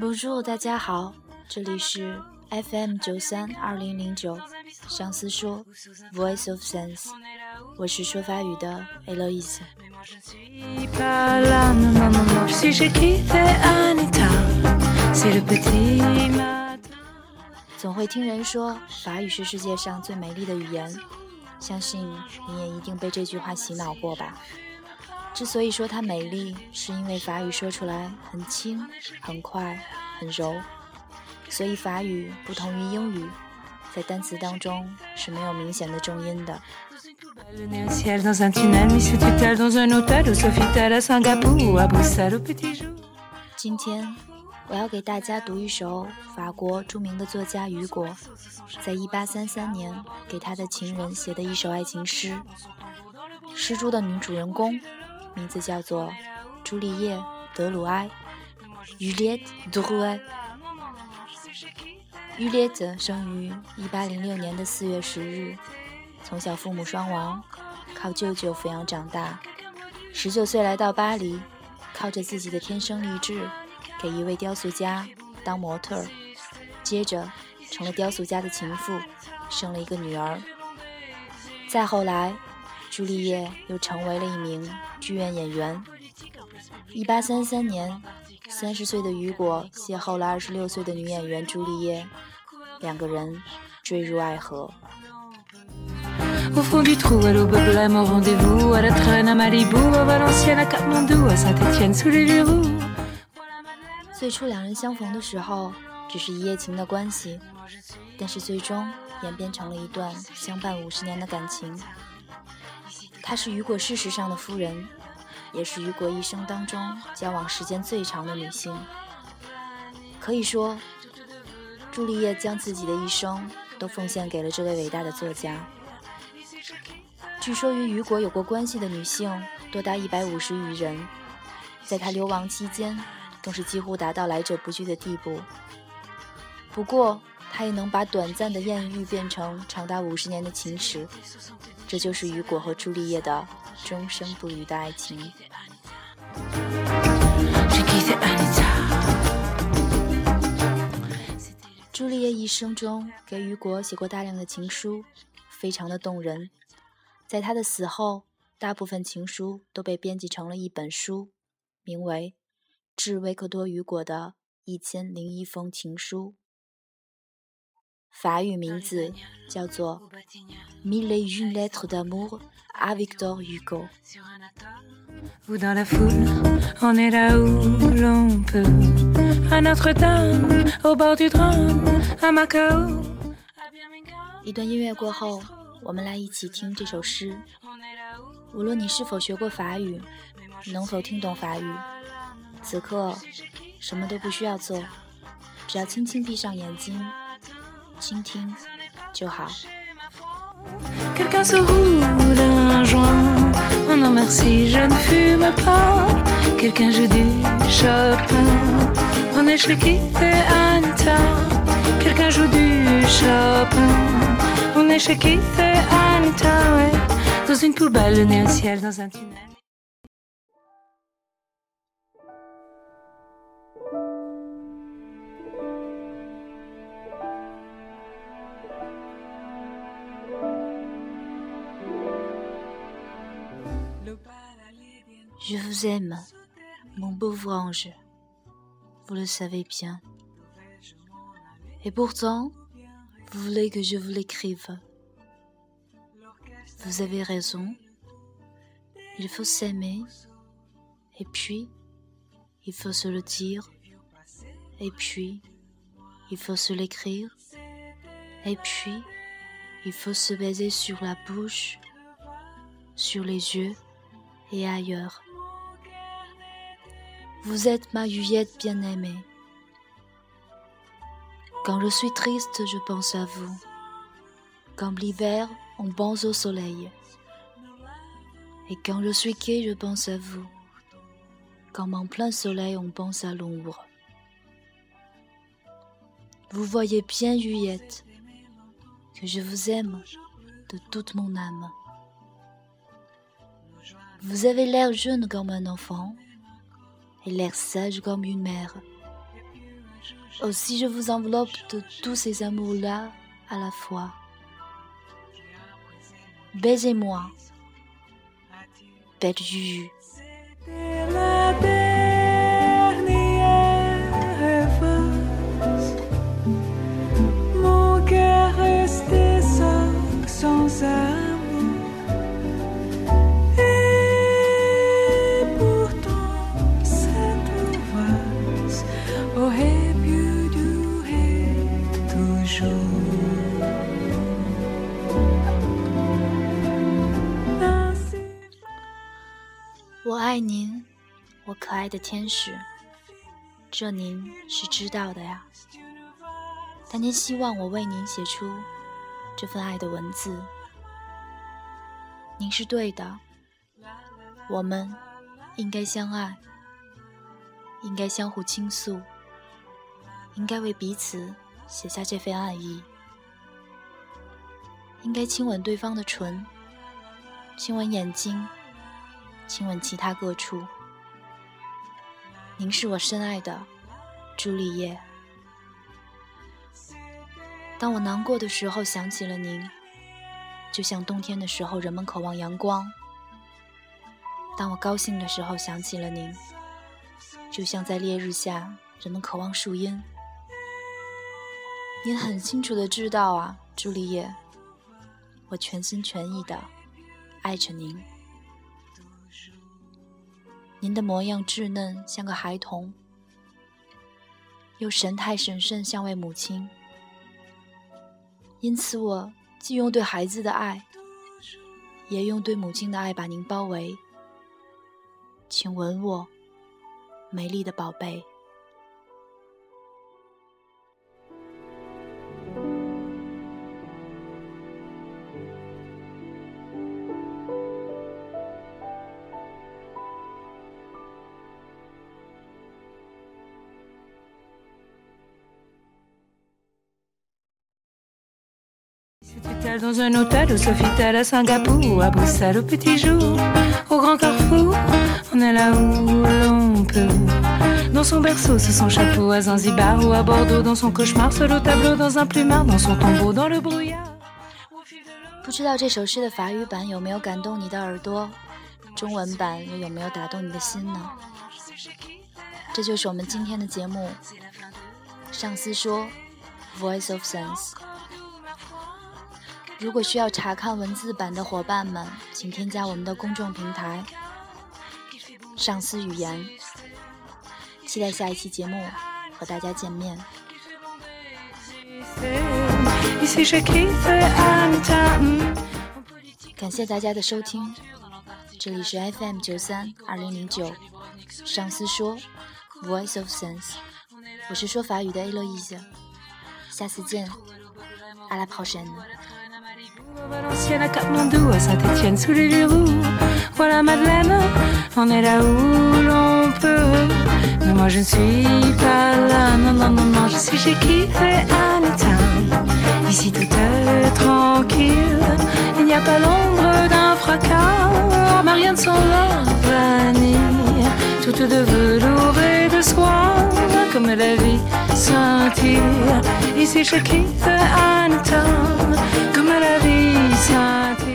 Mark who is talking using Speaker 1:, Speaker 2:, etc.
Speaker 1: Bonjour，大家好，这里是 FM 九三二零零九，相思说 Voice of Sense，我是说法语的 Eloise。 总会听人说法语是世界上最美丽的语言，相信你也一定被这句话洗脑过吧。之所以说它美丽，是因为法语说出来很轻、很快、很柔，所以法语不同于英语，在单词当中是没有明显的重音的。今天我要给大家读一首法国著名的作家雨果在一八三三年给他的情人写的一首爱情诗。诗中的女主人公名字叫做朱丽叶·德鲁埃 （Juliette Drouet）。Juliette 生于一八零六年的四月十日。从小父母双亡，靠舅舅抚养长大。十九岁来到巴黎，靠着自己的天生丽质，给一位雕塑家当模特，接着成了雕塑家的情妇，生了一个女儿。再后来，朱丽叶又成为了一名剧院演员。一八三三年，三十岁的雨果邂逅了二十六岁的女演员朱丽叶，两个人坠入爱河。最初两人相逢的时候，只是一夜情的关系，但是最终演变成了一段相伴五十年的感情。她是雨果事实上的夫人，也是雨果一生当中交往时间最长的女性。可以说，朱丽叶将自己的一生都奉献给了这位伟大的作家。据说与雨果有过关系的女性多达一百五十余人，在他流亡期间，更是几乎达到来者不拒的地步。不过，他也能把短暂的艳遇变成长达五十年的情史，这就是雨果和朱丽叶的终生不渝的爱情。朱丽叶一生中给雨果写过大量的情书，非常的动人。在他的死后，大部分情书都被编辑成了一本书，名为《致维克多·雨果的一千零一封情书》，法语名字叫做《Mille et une lettres d'amour à Victor Hugo》。一段音乐过后。我们来一起听这首诗。无论你是否学过法语，能否听懂法语，此刻什么都不需要做，只要轻轻闭上眼睛，倾听就好。 Je vous aime, mon pauvre ange, vous le savez bien. Et pourtant, vous voulez que je vous l'écrive. Vous avez raison. Il faut s'aimer. Et puis, il faut se le dire. Et puis, il faut se l'écrire. Et puis, il faut se baiser sur la bouche, sur les yeux et ailleurs. Vous êtes ma Juliette bien-aimée. Quand je suis triste, je pense à vous. Comme l'hiver, on pense au soleil. Et quand je suis gai, je pense à vous. Comme en plein soleil, on pense à l'ombre. Vous voyez bien, Juliette, que je vous aime de toute mon âme. Vous avez l'air jeune comme un enfant et l'air sage comme une mère. Aussi je vous enveloppe de tous ces amours-là à la fois. Baisez-moi, belle Juju. 我爱您，我可爱的天使，这您是知道的呀。但您希望我为您写出这份爱的文字，您是对的。我们应该相爱，应该相互倾诉，应该为彼此写下这份爱意，应该亲吻对方的唇，亲吻眼睛。亲吻其他各处。您是我深爱的朱丽叶。当我难过的时候想起了您，就像冬天的时候人们渴望阳光；当我高兴的时候想起了您，就像在烈日下人们渴望树荫。您很清楚的知道啊，朱丽叶，我全心全意的爱着您。您的模样稚嫩，像个孩童，又神态神圣，像位母亲。因此，我既用对孩子的爱，也用对母亲的爱把您包围。请吻我，美丽的宝贝。
Speaker 2: dans un hôtel au Sofitel à Singapour, à Bruxelles au petit jour, au grand carrefour, on est là où l'on peut. Dans son berceau, sous son chapeau, à Zanzibar ou à Bordeaux, dans son cauchemar, seul au tableau, dans un plumard, dans son tombeau, dans le brouillard.
Speaker 1: 不知道这首诗的法语版有没有感动你的耳朵，中文版又有没有打动你的心呢？这就是我们今天的节目。上司说，Voice of Sense。 如果需要查看文字版的伙伴们，请添加我们的公众平台“上司语言”。期待下一期节目和大家见面。感谢大家的收听，这里是 FM 九三二零零九，上司说 Voice of Sense，我是说法语的 Eloise，下次见，À la prochaine.
Speaker 2: Valenciennes à à Saint-Etienne sous les verrous. Voilà Madeleine, on est là où l'on peut. Mais moi je ne suis pas là, non, non, non, non, je suis chez qui fait à Ici tout est tranquille, il n'y a pas l'ombre d'un fracas. Marianne sans leur vanille, toute de velours et de soie comme la vie sentir. Ici je quitte un temps comme la vie sentir.